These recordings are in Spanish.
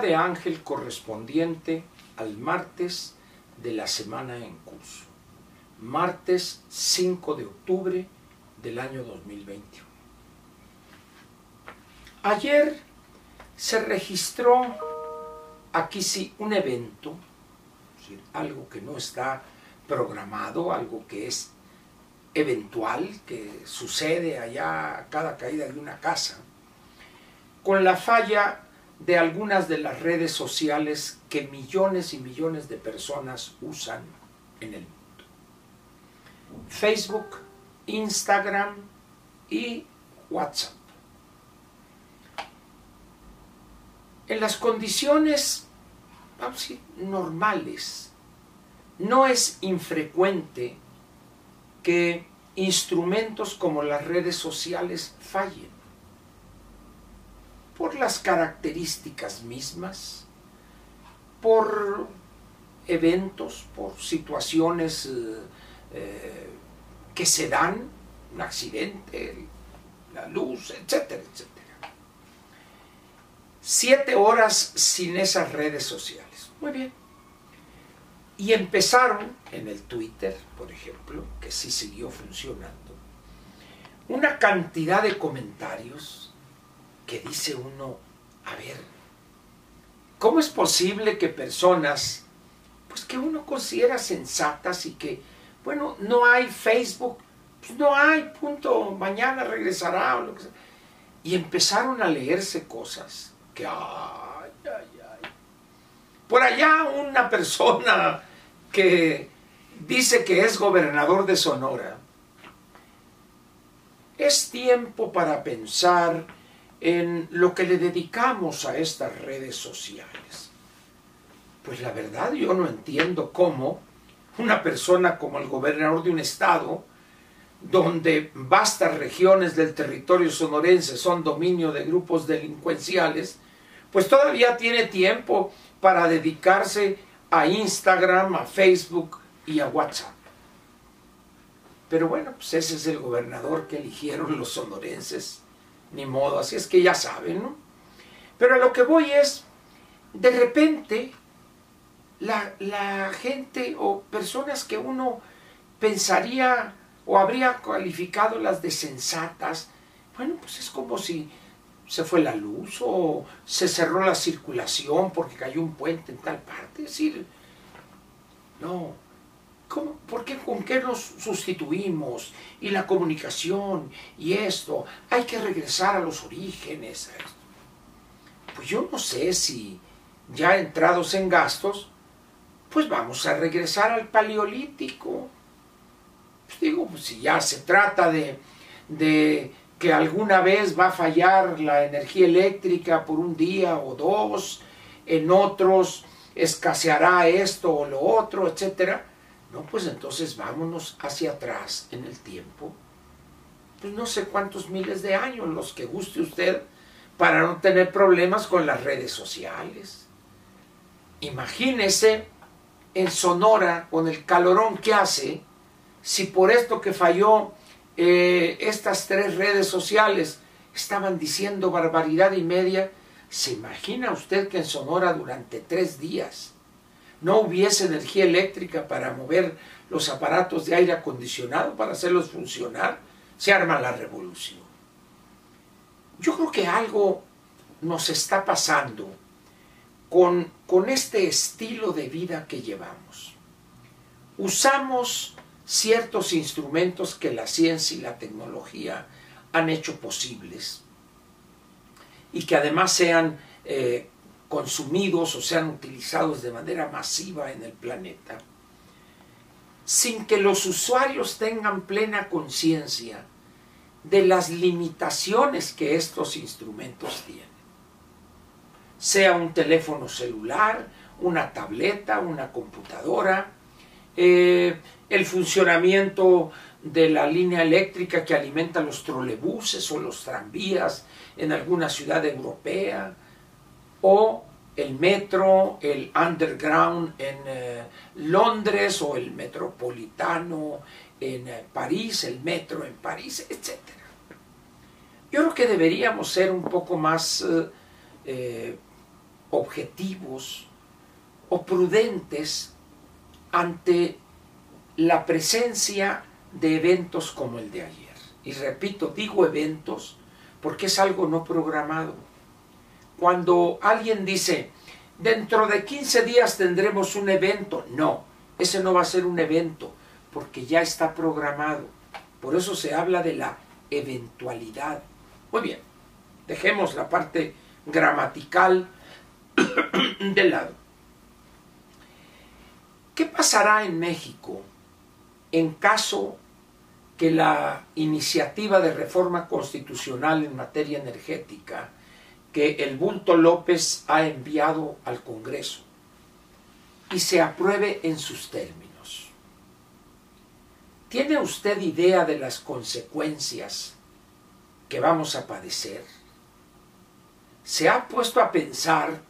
De Ángel correspondiente al martes de la semana en curso. Martes 5 de octubre del año 2021. Ayer se registró aquí sí un evento, algo que no está programado, algo que es eventual, que sucede allá a cada caída de una casa, con la falla de algunas de las redes sociales que millones y millones de personas usan en el mundo. Facebook, Instagram y WhatsApp. En las condiciones vamos normales, no es infrecuente que instrumentos como las redes sociales fallen por las características mismas, por eventos, por situaciones eh, eh, que se dan, un accidente, la luz, etcétera, etcétera. Siete horas sin esas redes sociales. Muy bien. Y empezaron en el Twitter, por ejemplo, que sí siguió funcionando, una cantidad de comentarios que dice uno, a ver, ¿cómo es posible que personas, pues que uno considera sensatas y que, bueno, no hay Facebook, pues no hay, punto, mañana regresará o lo que sea. Y empezaron a leerse cosas que, ay, ay, ay. Por allá una persona que dice que es gobernador de Sonora, es tiempo para pensar en lo que le dedicamos a estas redes sociales. Pues la verdad yo no entiendo cómo una persona como el gobernador de un estado, donde vastas regiones del territorio sonorense son dominio de grupos delincuenciales, pues todavía tiene tiempo para dedicarse a Instagram, a Facebook y a WhatsApp. Pero bueno, pues ese es el gobernador que eligieron los sonorenses ni modo, así es que ya saben, ¿no? Pero a lo que voy es, de repente, la, gente o personas que uno pensaría o habría calificado las de sensatas, bueno, pues es como si se fue la luz o se cerró la circulación porque cayó un puente en tal parte. Es decir, no, ¿Por qué, ¿Con qué nos sustituimos? Y la comunicación y esto. Hay que regresar a los orígenes. Pues yo no sé si ya entrados en gastos, pues vamos a regresar al paleolítico. Pues digo, pues si ya se trata de, de que alguna vez va a fallar la energía eléctrica por un día o dos, en otros escaseará esto o lo otro, etcétera no, pues entonces vámonos hacia atrás en el tiempo. Pues no sé cuántos miles de años, los que guste usted, para no tener problemas con las redes sociales. Imagínese en Sonora, con el calorón que hace, si por esto que falló eh, estas tres redes sociales estaban diciendo barbaridad y media, ¿se imagina usted que en Sonora durante tres días no hubiese energía eléctrica para mover los aparatos de aire acondicionado, para hacerlos funcionar, se arma la revolución. Yo creo que algo nos está pasando con, con este estilo de vida que llevamos. Usamos ciertos instrumentos que la ciencia y la tecnología han hecho posibles y que además sean eh, consumidos o sean utilizados de manera masiva en el planeta, sin que los usuarios tengan plena conciencia de las limitaciones que estos instrumentos tienen. Sea un teléfono celular, una tableta, una computadora, eh, el funcionamiento de la línea eléctrica que alimenta los trolebuses o los tranvías en alguna ciudad europea, o el metro, el underground en eh, Londres o el metropolitano en eh, París, el metro en París, etc. Yo creo que deberíamos ser un poco más eh, objetivos o prudentes ante la presencia de eventos como el de ayer. Y repito, digo eventos porque es algo no programado. Cuando alguien dice, dentro de 15 días tendremos un evento, no, ese no va a ser un evento porque ya está programado. Por eso se habla de la eventualidad. Muy bien, dejemos la parte gramatical de lado. ¿Qué pasará en México en caso que la iniciativa de reforma constitucional en materia energética que el Bulto López ha enviado al Congreso y se apruebe en sus términos? ¿Tiene usted idea de las consecuencias que vamos a padecer? ¿Se ha puesto a pensar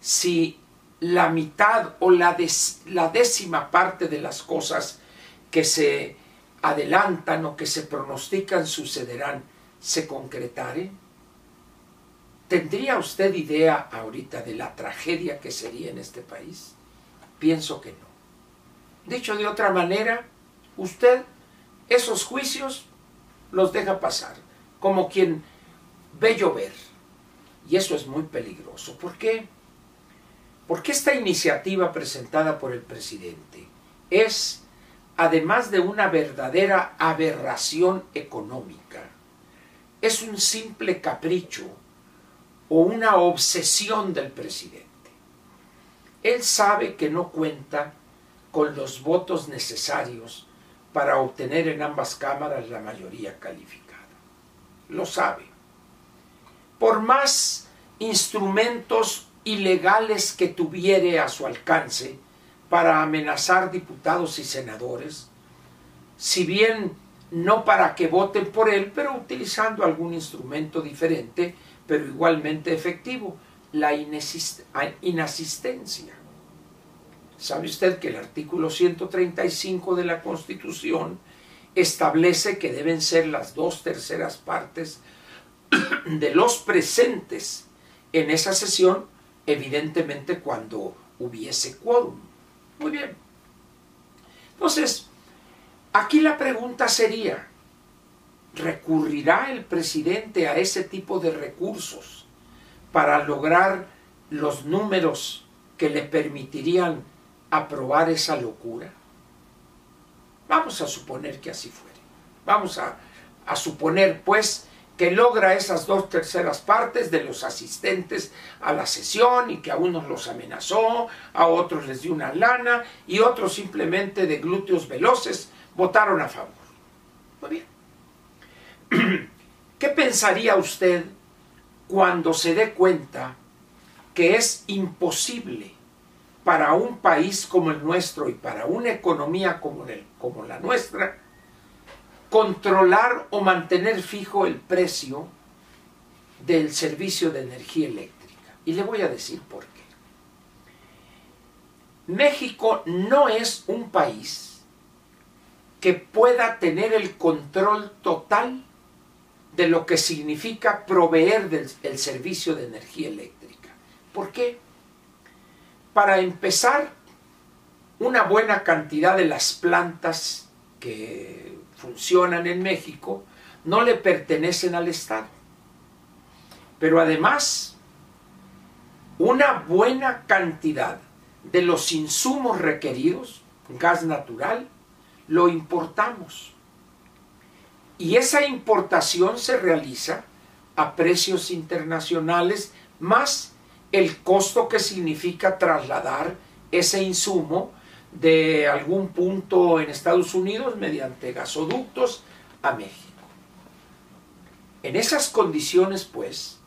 si la mitad o la, décima parte de las cosas que se adelantan o que se pronostican sucederán se concretaren? ¿Tendría usted idea ahorita de la tragedia que sería en este país? Pienso que no. Dicho de otra manera, usted esos juicios los deja pasar, como quien ve llover. Y eso es muy peligroso. ¿Por qué? Porque esta iniciativa presentada por el presidente es, además de una verdadera aberración económica, es un simple capricho o una obsesión del presidente. Él sabe que no cuenta con los votos necesarios para obtener en ambas cámaras la mayoría calificada. Lo sabe. Por más instrumentos ilegales que tuviere a su alcance para amenazar diputados y senadores, si bien no para que voten por él, pero utilizando algún instrumento diferente, pero igualmente efectivo, la inasistencia. ¿Sabe usted que el artículo 135 de la Constitución establece que deben ser las dos terceras partes de los presentes en esa sesión evidentemente cuando hubiese quórum. Muy bien. Entonces, aquí la pregunta sería, ¿recurrirá el presidente a ese tipo de recursos para lograr los números que le permitirían aprobar esa locura? Vamos a suponer que así fuere. Vamos a, a suponer, pues, que logra esas dos terceras partes de los asistentes a la sesión y que a unos los amenazó, a otros les dio una lana y otros simplemente de glúteos veloces votaron a favor. Muy bien. ¿Qué pensaría usted cuando se dé cuenta que es imposible para un país como el nuestro y para una economía como, el, como la nuestra controlar o mantener fijo el precio del servicio de energía eléctrica. Y le voy a decir por qué. México no es un país que pueda tener el control total de lo que significa proveer del, el servicio de energía eléctrica. ¿Por qué? Para empezar, una buena cantidad de las plantas que funcionan en México no le pertenecen al Estado. Pero además, una buena cantidad de los insumos requeridos, gas natural, lo importamos. Y esa importación se realiza a precios internacionales más el costo que significa trasladar ese insumo de algún punto en Estados Unidos mediante gasoductos a México. En esas condiciones, pues,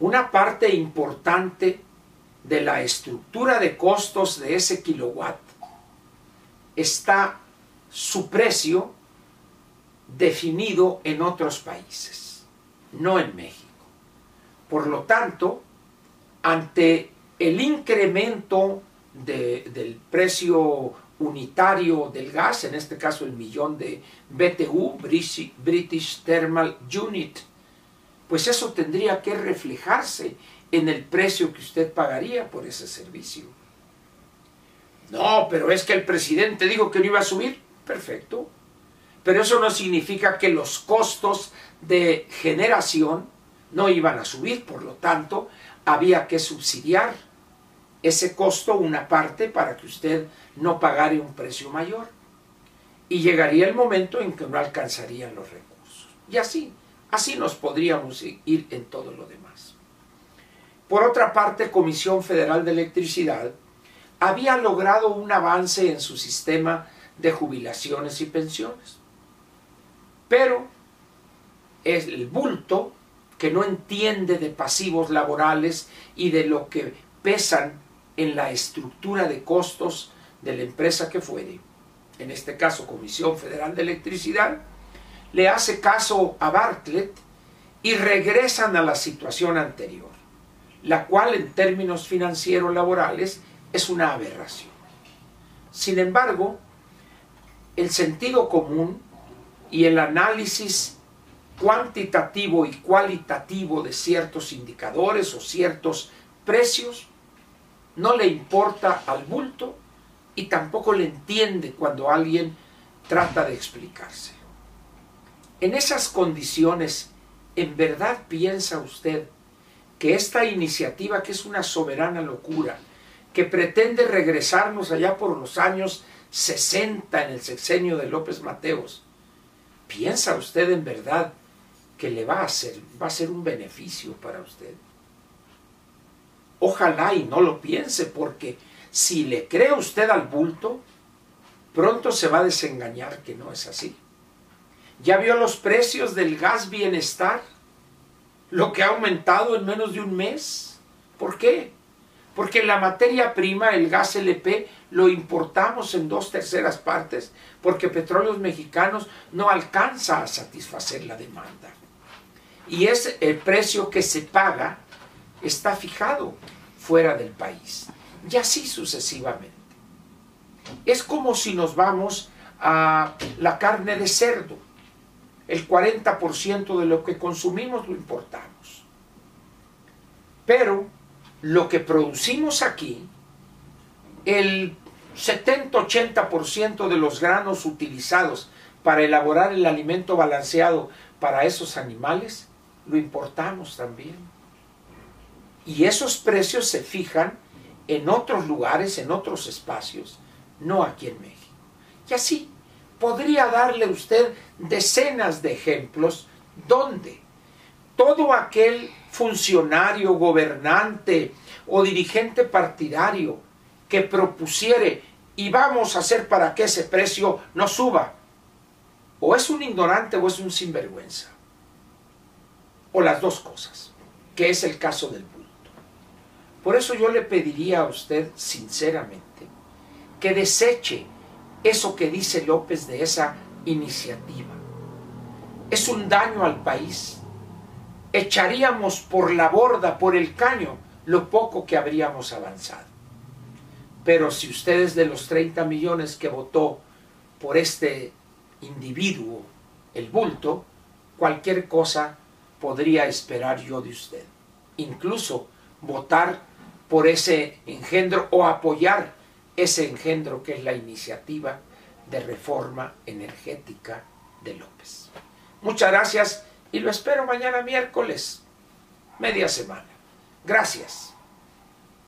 una parte importante de la estructura de costos de ese kilowatt está su precio definido en otros países, no en México. Por lo tanto, ante el incremento del precio unitario del gas, en este caso el millón de BTU, British Thermal Unit, pues eso tendría que reflejarse en el precio que usted pagaría por ese servicio. No, pero es que el presidente dijo que no iba a subir. Perfecto. Pero eso no significa que los costos de generación no iban a subir. Por lo tanto, había que subsidiar ese costo, una parte, para que usted no pagara un precio mayor. Y llegaría el momento en que no alcanzarían los recursos. Y así, así nos podríamos ir en todo lo demás. Por otra parte, Comisión Federal de Electricidad había logrado un avance en su sistema de jubilaciones y pensiones. Pero es el bulto que no entiende de pasivos laborales y de lo que pesan en la estructura de costos de la empresa que fuere, en este caso Comisión Federal de Electricidad, le hace caso a Bartlett y regresan a la situación anterior, la cual en términos financieros laborales es una aberración. Sin embargo, el sentido común y el análisis cuantitativo y cualitativo de ciertos indicadores o ciertos precios no le importa al bulto y tampoco le entiende cuando alguien trata de explicarse. En esas condiciones, ¿en verdad piensa usted que esta iniciativa, que es una soberana locura, que pretende regresarnos allá por los años 60 en el sexenio de López Mateos, ¿piensa usted en verdad que le va a ser, va a ser un beneficio para usted? Ojalá y no lo piense, porque si le cree usted al bulto, pronto se va a desengañar que no es así. ¿Ya vio los precios del gas bienestar? Lo que ha aumentado en menos de un mes. ¿Por qué? Porque la materia prima, el gas LP, lo importamos en dos terceras partes porque Petróleos Mexicanos no alcanza a satisfacer la demanda. Y es el precio que se paga está fijado fuera del país. Y así sucesivamente. Es como si nos vamos a la carne de cerdo. El 40% de lo que consumimos lo importamos. Pero lo que producimos aquí, el 70-80% de los granos utilizados para elaborar el alimento balanceado para esos animales, lo importamos también. Y esos precios se fijan en otros lugares, en otros espacios, no aquí en México. Y así podría darle usted decenas de ejemplos donde todo aquel funcionario, gobernante o dirigente partidario que propusiere y vamos a hacer para que ese precio no suba, o es un ignorante o es un sinvergüenza, o las dos cosas, que es el caso del por eso yo le pediría a usted sinceramente que deseche eso que dice López de esa iniciativa. Es un daño al país. Echaríamos por la borda, por el caño, lo poco que habríamos avanzado. Pero si usted es de los 30 millones que votó por este individuo, el bulto, cualquier cosa podría esperar yo de usted. Incluso votar por ese engendro o apoyar ese engendro que es la iniciativa de reforma energética de López. Muchas gracias y lo espero mañana miércoles, media semana. Gracias.